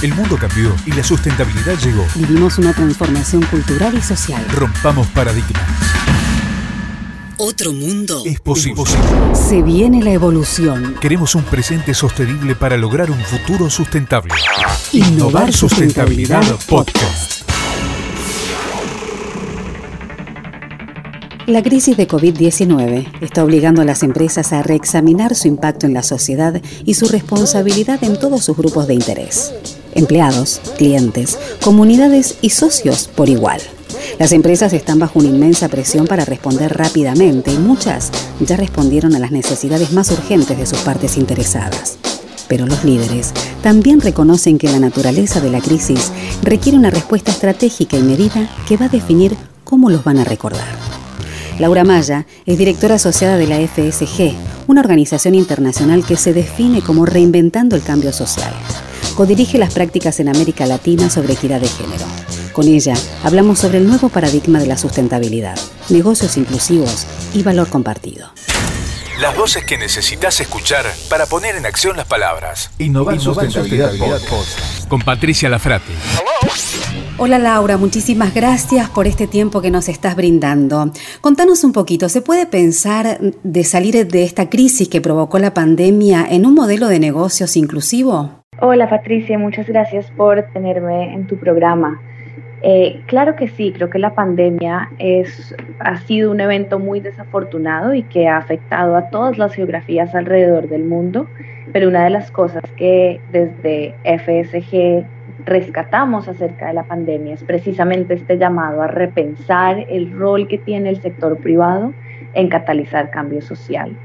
El mundo cambió y la sustentabilidad llegó. Vivimos una transformación cultural y social. Rompamos paradigmas. Otro mundo Es posible. Se viene la evolución. Queremos un presente sostenible para lograr un futuro sustentable. Innovar Sustentabilidad Podcast. La crisis de COVID-19 está obligando a las empresas a reexaminar su impacto en la sociedad y su responsabilidad en todos sus grupos de interés. Empleados, clientes, comunidades y socios por igual. Las empresas están bajo una inmensa presión para responder rápidamente y muchas ya respondieron a las necesidades más urgentes de sus partes interesadas. Pero los líderes también reconocen que la naturaleza de la crisis requiere una respuesta estratégica y medida que va a definir cómo los van a recordar. Laura Maya es directora asociada de la FSG, una organización internacional que se define como reinventando el cambio social. Codirige las prácticas en América Latina sobre equidad de género. Con ella hablamos sobre el nuevo paradigma de la sustentabilidad, negocios inclusivos y valor compartido. Las voces que necesitas escuchar para poner en acción las palabras. Innovar, Sustentabilidad, Podcast. Con Patricia Lafrati. Hola Laura, muchísimas gracias por este tiempo que nos estás brindando. Contanos un poquito, ¿se puede pensar de salir de esta crisis que provocó la pandemia en un modelo de negocios inclusivo? Hola Patricia, muchas gracias por tenerme en tu programa. Eh, claro que sí, creo que la pandemia ha sido un evento muy desafortunado y que ha afectado a todas las geografías alrededor del mundo, pero una de las cosas que desde FSG rescatamos acerca de la pandemia es precisamente este llamado a repensar el rol que tiene el sector privado en catalizar cambio social.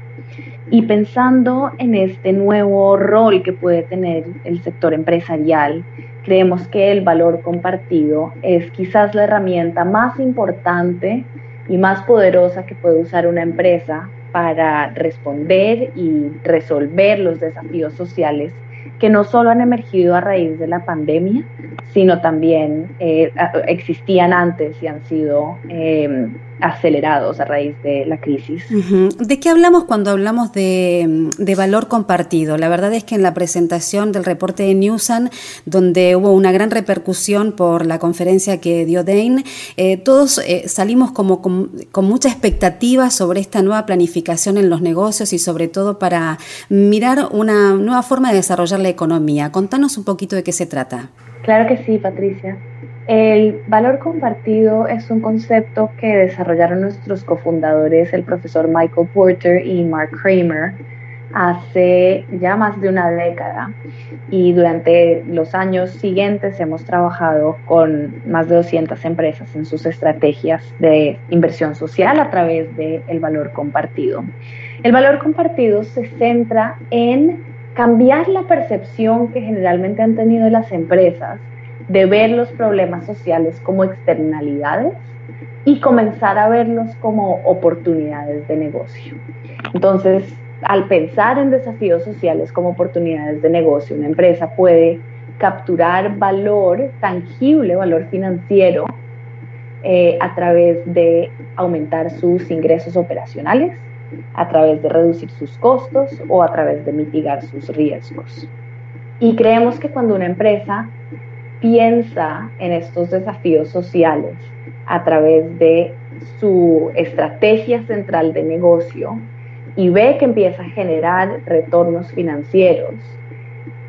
Y pensando en este nuevo rol que puede tener el sector empresarial, creemos que el valor compartido es quizás la herramienta más importante y más poderosa que puede usar una empresa para responder y resolver los desafíos sociales que no solo han emergido a raíz de la pandemia, sino también eh, existían antes y han sido eh, acelerados a raíz de la crisis. ¿De qué hablamos cuando hablamos de, de, valor compartido? La verdad es que en la presentación del reporte de Newsan, donde hubo una gran repercusión por la conferencia que dio Dane, eh, todos eh, salimos como con, con, mucha expectativa sobre esta nueva planificación en los negocios y sobre todo para mirar una nueva forma de desarrollar la economía. Contanos un poquito de qué se trata. Claro que sí, Patricia. El valor compartido es un concepto que desarrollaron nuestros cofundadores, el profesor Michael Porter y Mark Kramer, hace ya más de una década. Y durante los años siguientes hemos trabajado con más de 200 empresas en sus estrategias de inversión social a través del el valor compartido. El valor compartido se centra en cambiar la percepción que generalmente han tenido las empresas de ver los problemas sociales como externalidades y comenzar a verlos como oportunidades de negocio. Entonces, al pensar en desafíos sociales como oportunidades de negocio, una empresa puede capturar valor tangible, valor financiero, eh, a través de aumentar sus ingresos operacionales, a través de reducir sus costos o a través de mitigar sus riesgos. Y creemos que cuando una empresa piensa en estos desafíos sociales a través de su estrategia central de negocio y ve que empieza a generar retornos financieros,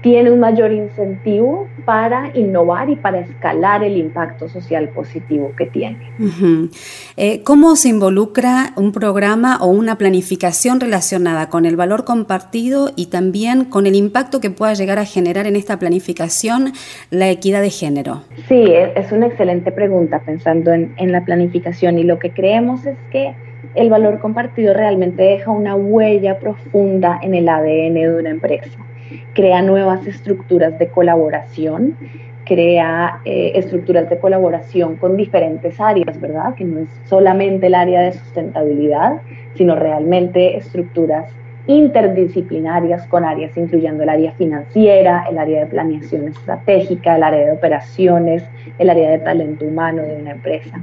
tiene un mayor incentivo para innovar y para escalar el impacto social positivo que tiene. Uh -huh. eh, ¿Cómo se involucra un programa o una planificación relacionada con el valor compartido y también con el impacto que pueda llegar a generar en esta planificación la equidad de género? Sí, es una excelente pregunta pensando en, en la planificación y lo que creemos es que el valor compartido realmente deja una huella profunda en el ADN de una empresa crea nuevas estructuras de colaboración crea eh, estructuras de colaboración con diferentes áreas, ¿verdad? Que no es solamente el área de sustentabilidad, sino realmente estructuras interdisciplinarias con áreas incluyendo el área financiera, el área de planeación estratégica, el área de operaciones, el área de talento humano de una empresa.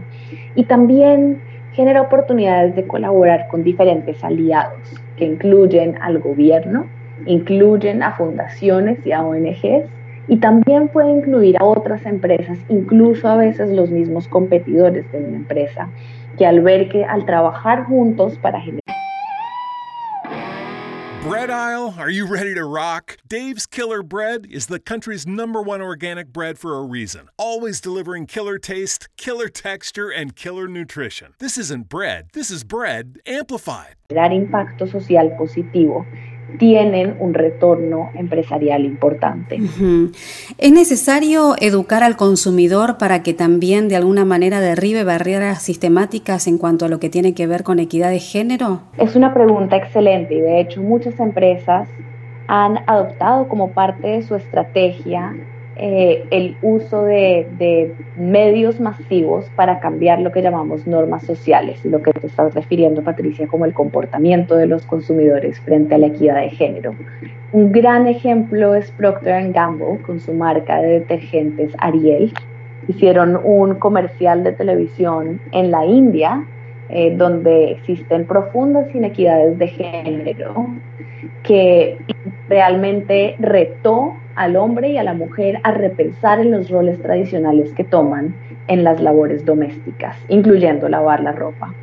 Y también genera oportunidades de colaborar con diferentes aliados que incluyen al gobierno, incluyen a fundaciones y a ONGs y también puede incluir a otras empresas, incluso a veces los mismos competidores de una empresa, que al ver que al trabajar juntos para generar Bread aisle, are you ready to rock? Dave's Killer Bread is the country's number one organic bread for a reason. Always delivering killer taste, killer texture, and killer nutrition. This isn't bread, this is bread amplified. Dar impacto social positivo tienen un retorno empresarial importante. ¿Es necesario educar al consumidor para que también de alguna manera derribe barreras sistemáticas en cuanto a lo que tiene que ver con equidad de género? Es una pregunta excelente y de hecho muchas empresas han adoptado como parte de su estrategia eh, el uso de, medios masivos para cambiar lo que llamamos normas sociales lo que te estás refiriendo, Patricia, como el comportamiento de los consumidores frente a la equidad de género. Un gran ejemplo es Procter Gamble con su marca de detergentes Ariel. Hicieron un comercial de televisión en la India eh, donde existen profundas inequidades de género que realmente retó al hombre y a la mujer a repensar en los roles tradicionales que toman en las labores domésticas, incluyendo lavar la ropa.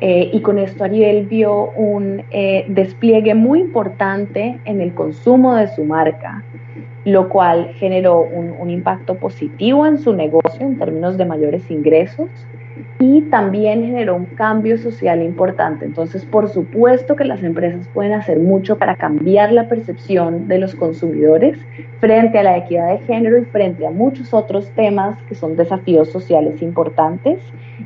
Eh, y con esto Ariel vio un eh, despliegue muy importante en el consumo de su marca, lo cual generó un, un impacto positivo en su negocio en términos de mayores ingresos y también generó un cambio social importante. Entonces, por supuesto que las empresas pueden hacer mucho para cambiar la percepción de los consumidores frente a la equidad de género y frente a muchos otros temas que son desafíos sociales importantes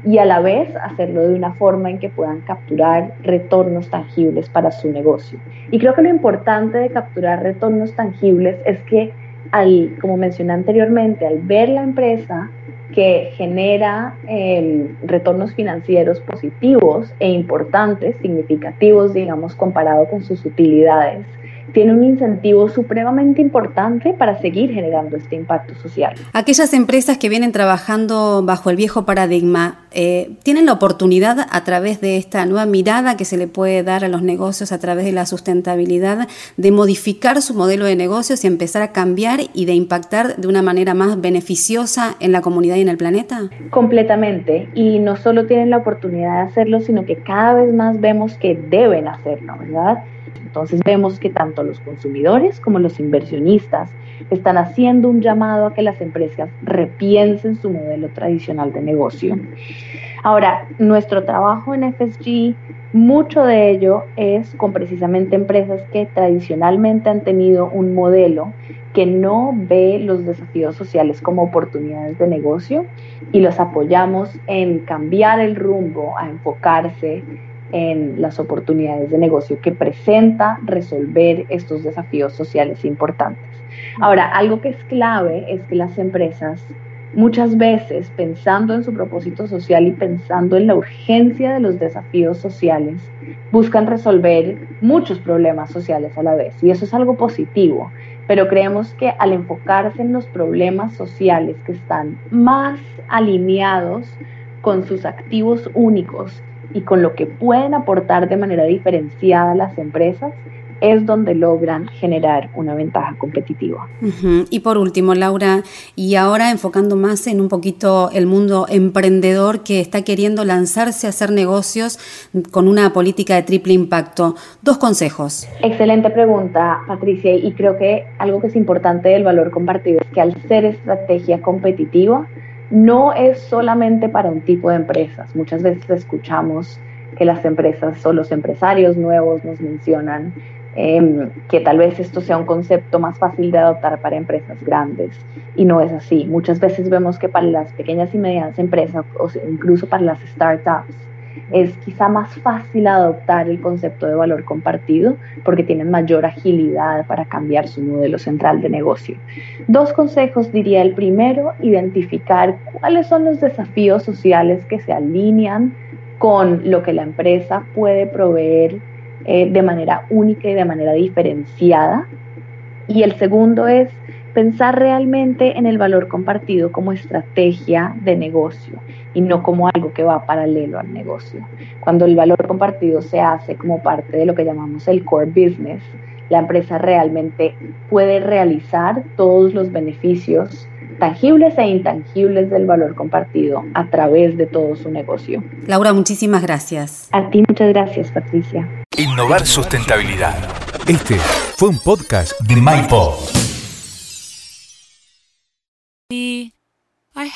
y a la vez hacerlo de una forma en que puedan capturar retornos tangibles para su negocio. Y creo que lo importante de capturar retornos tangibles es que, al, como mencioné anteriormente, al ver la empresa que genera em, retornos financieros positivos e importantes, significativos, digamos, comparado con sus utilidades tiene un incentivo supremamente importante para seguir generando este impacto social. Aquellas empresas que vienen trabajando bajo el viejo paradigma, eh, ¿tienen la oportunidad a través de esta nueva mirada que se le puede dar a los negocios a través de la sustentabilidad de modificar su modelo de negocios y empezar a cambiar y de impactar de una manera más beneficiosa en la comunidad y en el planeta? Completamente. Y no solo tienen la oportunidad de hacerlo, sino que cada vez más vemos que deben hacerlo, ¿verdad? Entonces vemos que tanto los consumidores como los inversionistas están haciendo un llamado a que las empresas repiensen su modelo tradicional de negocio. Ahora, nuestro trabajo en FSG, mucho de ello es con precisamente empresas que tradicionalmente han tenido un modelo que no ve los desafíos sociales como oportunidades de negocio y los apoyamos en cambiar el rumbo, a enfocarse en las oportunidades de negocio que presenta resolver estos desafíos sociales importantes. Ahora, algo que es clave es que las empresas muchas veces pensando en su propósito social y pensando en la urgencia de los desafíos sociales, buscan resolver muchos problemas sociales a la vez. Y eso es algo positivo. Pero creemos que al enfocarse en los problemas sociales que están más alineados con sus activos únicos y con lo que pueden aportar de manera diferenciada las empresas, es donde logran generar una ventaja competitiva. Y por último, Laura, y ahora enfocando más en un poquito el mundo emprendedor que está queriendo lanzarse a hacer negocios con una política de triple impacto, dos consejos. Excelente pregunta, Patricia, y creo que algo que es importante del valor compartido es que al ser estrategia competitiva, no es solamente para un tipo de empresas. Muchas veces escuchamos que las empresas o los empresarios nuevos nos mencionan em, que tal vez esto sea un concepto más fácil de adoptar para empresas grandes y no es así. Muchas veces vemos que para las pequeñas y medianas empresas o incluso para las startups es quizá más fácil adoptar el concepto de valor compartido porque tienen mayor agilidad para cambiar su modelo central de negocio. Dos consejos diría el primero, identificar cuáles son los desafíos sociales que se alinean con lo que la empresa puede proveer eh, de manera única y de manera diferenciada. Y el segundo es pensar realmente en el valor compartido como estrategia de negocio y no como algo que va paralelo al negocio. Cuando el valor compartido se hace como parte de lo que llamamos el core business, la empresa realmente puede realizar todos los beneficios tangibles e intangibles del valor compartido a través de todo su negocio. Laura, muchísimas gracias. A ti muchas gracias, Patricia. Innovar sustentabilidad. Este fue un podcast de MyPod.